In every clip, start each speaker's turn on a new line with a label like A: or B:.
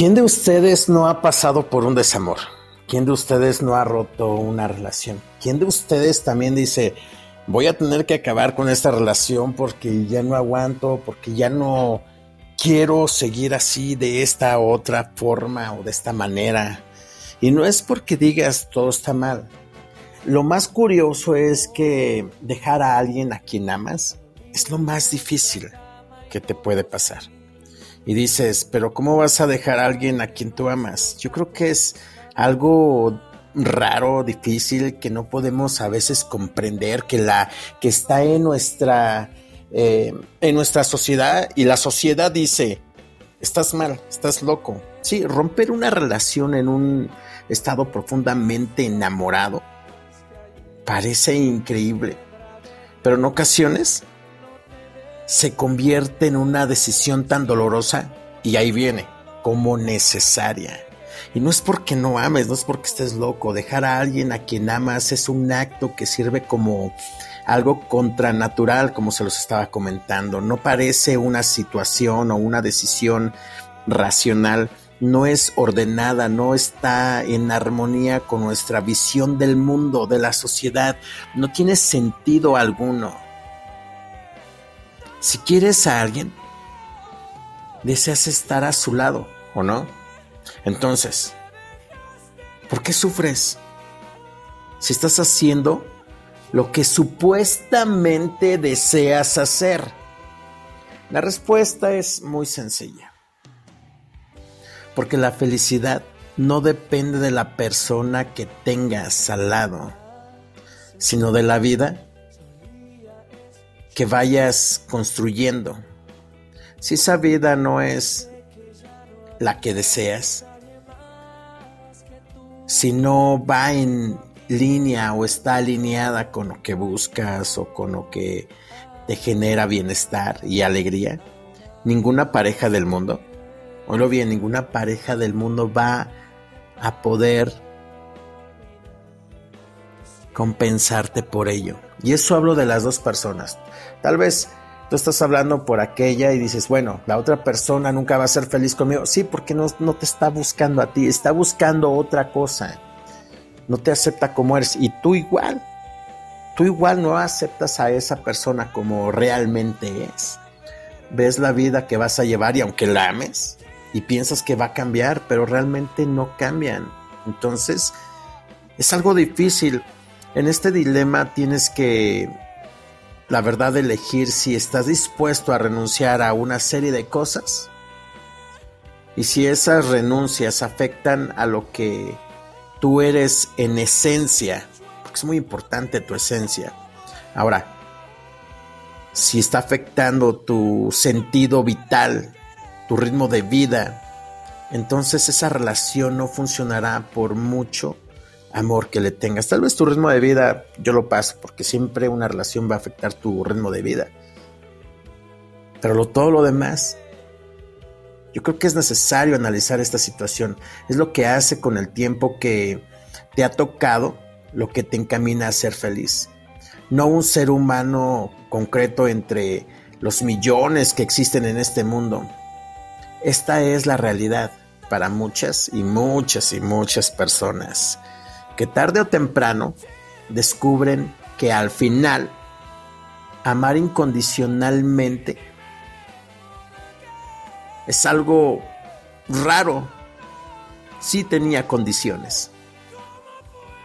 A: ¿Quién de ustedes no ha pasado por un desamor? ¿Quién de ustedes no ha roto una relación? ¿Quién de ustedes también dice, voy a tener que acabar con esta relación porque ya no aguanto, porque ya no quiero seguir así de esta otra forma o de esta manera? Y no es porque digas todo está mal. Lo más curioso es que dejar a alguien a quien amas es lo más difícil que te puede pasar y dices, pero ¿cómo vas a dejar a alguien a quien tú amas? Yo creo que es algo raro, difícil, que no podemos a veces comprender, que, la, que está en nuestra, eh, en nuestra sociedad y la sociedad dice, estás mal, estás loco. Sí, romper una relación en un estado profundamente enamorado parece increíble, pero en ocasiones se convierte en una decisión tan dolorosa y ahí viene, como necesaria. Y no es porque no ames, no es porque estés loco. Dejar a alguien a quien amas es un acto que sirve como algo contranatural, como se los estaba comentando. No parece una situación o una decisión racional. No es ordenada, no está en armonía con nuestra visión del mundo, de la sociedad. No tiene sentido alguno. Si quieres a alguien, deseas estar a su lado, ¿o no? Entonces, ¿por qué sufres? Si estás haciendo lo que supuestamente deseas hacer. La respuesta es muy sencilla. Porque la felicidad no depende de la persona que tengas al lado, sino de la vida que vayas construyendo. Si esa vida no es la que deseas, si no va en línea o está alineada con lo que buscas o con lo que te genera bienestar y alegría, ninguna pareja del mundo, lo bien, ninguna pareja del mundo va a poder compensarte por ello. Y eso hablo de las dos personas. Tal vez tú estás hablando por aquella y dices, bueno, la otra persona nunca va a ser feliz conmigo. Sí, porque no, no te está buscando a ti, está buscando otra cosa. No te acepta como eres. Y tú igual. Tú igual no aceptas a esa persona como realmente es. Ves la vida que vas a llevar y aunque la ames y piensas que va a cambiar, pero realmente no cambian. Entonces, es algo difícil. En este dilema tienes que la verdad elegir si estás dispuesto a renunciar a una serie de cosas y si esas renuncias afectan a lo que tú eres en esencia, porque es muy importante tu esencia. Ahora, si está afectando tu sentido vital, tu ritmo de vida, entonces esa relación no funcionará por mucho amor que le tengas. Tal vez tu ritmo de vida yo lo paso porque siempre una relación va a afectar tu ritmo de vida. Pero lo, todo lo demás, yo creo que es necesario analizar esta situación. Es lo que hace con el tiempo que te ha tocado lo que te encamina a ser feliz. No un ser humano concreto entre los millones que existen en este mundo. Esta es la realidad para muchas y muchas y muchas personas que tarde o temprano descubren que al final amar incondicionalmente es algo raro. Sí tenía condiciones.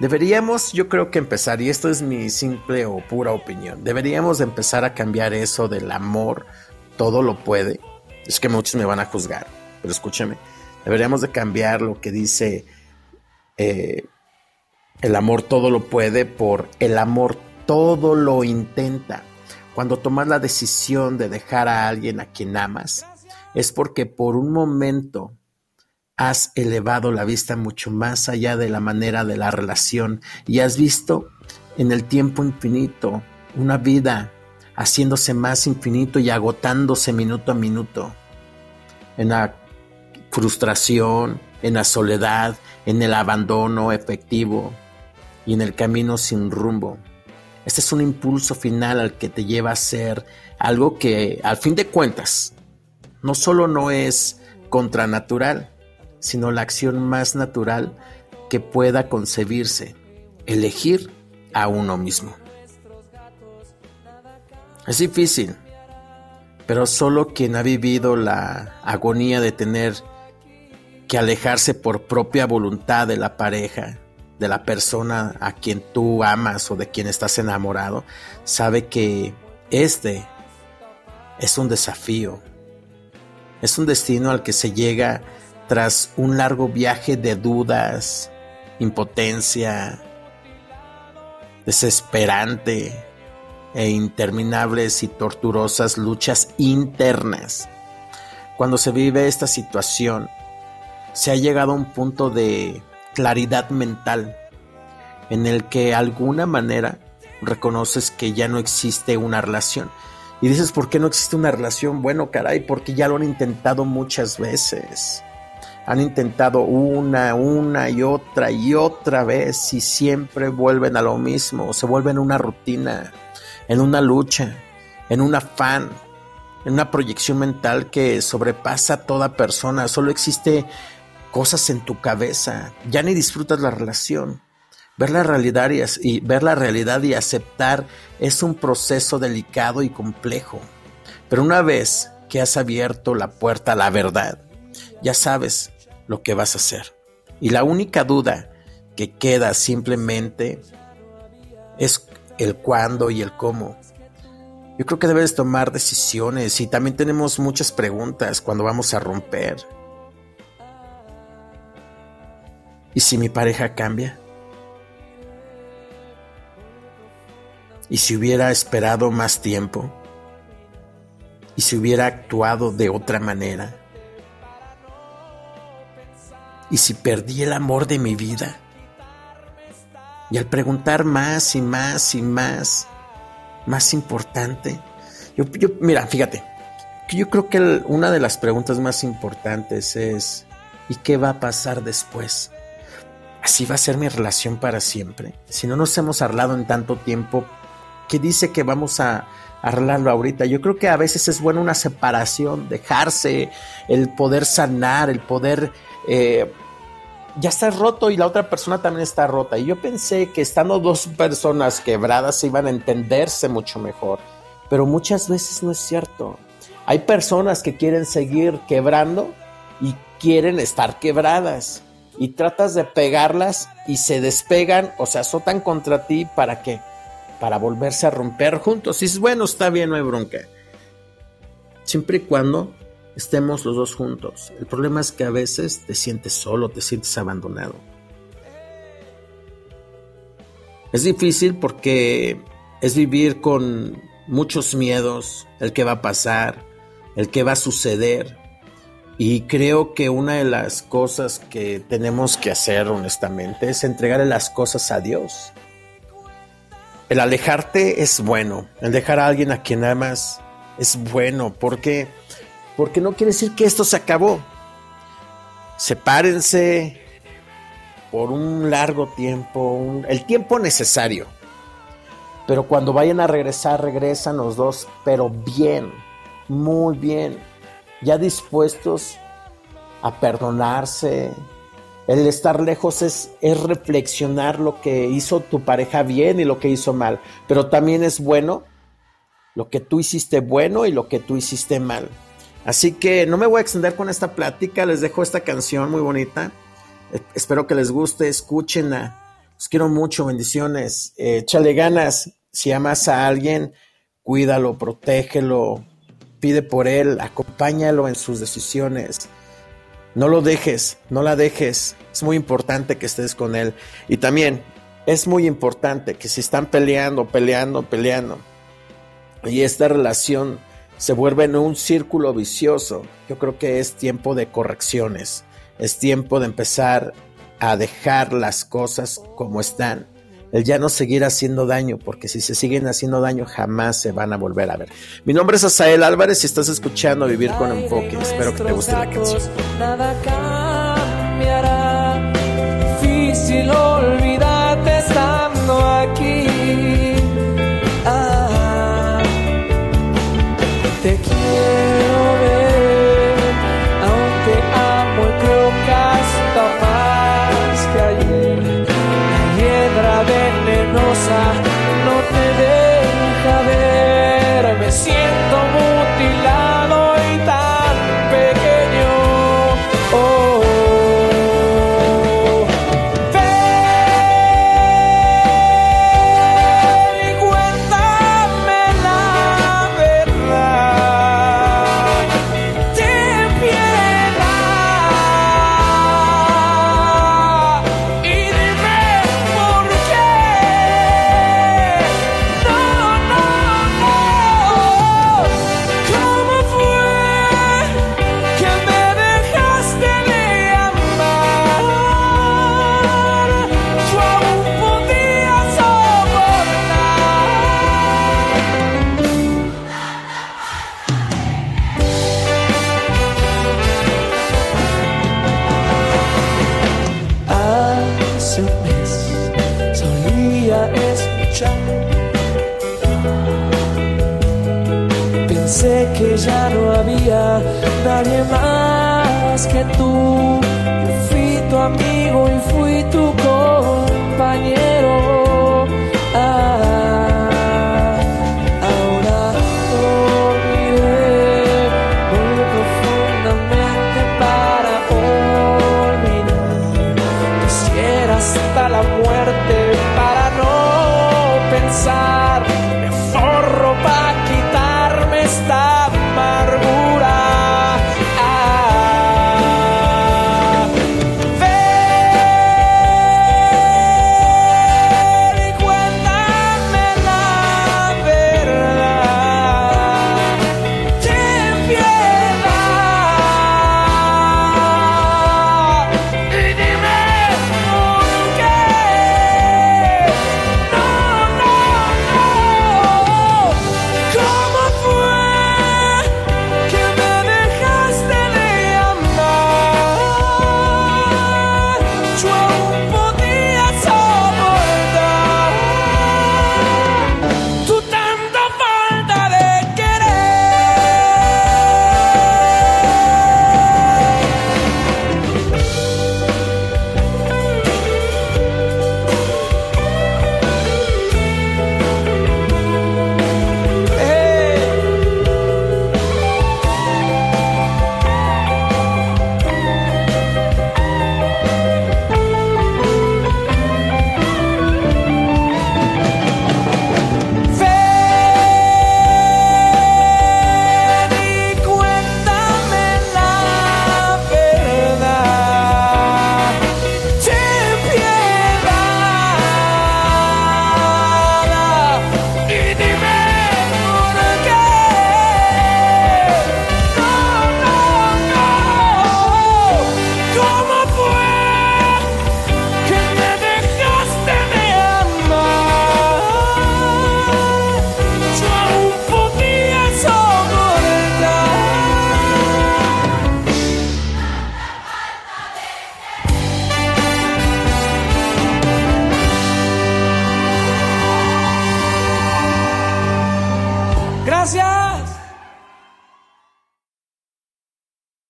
A: Deberíamos, yo creo que empezar, y esto es mi simple o pura opinión, deberíamos empezar a cambiar eso del amor, todo lo puede. Es que muchos me van a juzgar, pero escúchame, deberíamos de cambiar lo que dice eh, el amor todo lo puede por el amor todo lo intenta. Cuando tomas la decisión de dejar a alguien a quien amas, es porque por un momento has elevado la vista mucho más allá de la manera de la relación y has visto en el tiempo infinito una vida haciéndose más infinito y agotándose minuto a minuto. En la frustración, en la soledad, en el abandono efectivo, y en el camino sin rumbo. Este es un impulso final al que te lleva a ser algo que al fin de cuentas no solo no es contranatural, sino la acción más natural que pueda concebirse, elegir a uno mismo. Es difícil, pero solo quien ha vivido la agonía de tener que alejarse por propia voluntad de la pareja, de la persona a quien tú amas o de quien estás enamorado, sabe que este es un desafío, es un destino al que se llega tras un largo viaje de dudas, impotencia, desesperante e interminables y torturosas luchas internas. Cuando se vive esta situación, se ha llegado a un punto de claridad mental en el que de alguna manera reconoces que ya no existe una relación. Y dices, ¿por qué no existe una relación? Bueno, caray, porque ya lo han intentado muchas veces. Han intentado una, una y otra y otra vez y siempre vuelven a lo mismo, se vuelven una rutina, en una lucha, en un afán, en una proyección mental que sobrepasa a toda persona. Solo existe cosas en tu cabeza, ya ni disfrutas la relación. Ver la realidad y, ver la realidad y aceptar es un proceso delicado y complejo. Pero una vez que has abierto la puerta a la verdad, ya sabes lo que vas a hacer. Y la única duda que queda simplemente es el cuándo y el cómo. Yo creo que debes tomar decisiones y también tenemos muchas preguntas cuando vamos a romper. ¿Y si mi pareja cambia? ¿Y si hubiera esperado más tiempo? ¿Y si hubiera actuado de otra manera? ¿Y si perdí el amor de mi vida? Y al preguntar más y más y más, más importante, yo, mira, fíjate, yo creo que una de las preguntas más importantes es, ¿y qué va a pasar después? Así va a ser mi relación para siempre. Si no nos hemos hablado en tanto tiempo, ¿qué dice que vamos a arreglarlo ahorita? Yo creo que a veces es bueno una separación, dejarse, el poder sanar, el poder... Eh, ya está roto y la otra persona también está rota. Y yo pensé que estando dos personas quebradas iban a entenderse mucho mejor. Pero muchas veces no es cierto. Hay personas que quieren seguir quebrando y quieren estar quebradas y tratas de pegarlas y se despegan o se azotan contra ti para qué? Para volverse a romper juntos. Y dices, bueno, está bien, no hay bronca. Siempre y cuando estemos los dos juntos. El problema es que a veces te sientes solo, te sientes abandonado. Es difícil porque es vivir con muchos miedos, el que va a pasar, el que va a suceder, y creo que una de las cosas que tenemos que hacer honestamente es entregarle las cosas a Dios. El alejarte es bueno, el dejar a alguien a quien amas es bueno, porque porque no quiere decir que esto se acabó. Sepárense por un largo tiempo, el tiempo necesario. Pero cuando vayan a regresar, regresan los dos, pero bien, muy bien ya dispuestos a perdonarse. El estar lejos es, es reflexionar lo que hizo tu pareja bien y lo que hizo mal, pero también es bueno lo que tú hiciste bueno y lo que tú hiciste mal. Así que no me voy a extender con esta plática, les dejo esta canción muy bonita. Eh, espero que les guste, escúchenla. Los quiero mucho, bendiciones. Eh, échale ganas. Si amas a alguien, cuídalo, protégelo, pide por él, acompáñalo en sus decisiones. No lo dejes, no la dejes. Es muy importante que estés con él. Y también es muy importante que si están peleando, peleando, peleando, y esta relación se vuelve en un círculo vicioso, yo creo que es tiempo de correcciones. Es tiempo de empezar a dejar las cosas como están el ya no seguir haciendo daño, porque si se siguen haciendo daño jamás se van a volver a ver. Mi nombre es Asael Álvarez y estás escuchando Vivir con Enfoque. Espero que te guste la canción. Nada cambiará,
B: nadie más que tú. Yo fui tu amigo y fui tu compañero.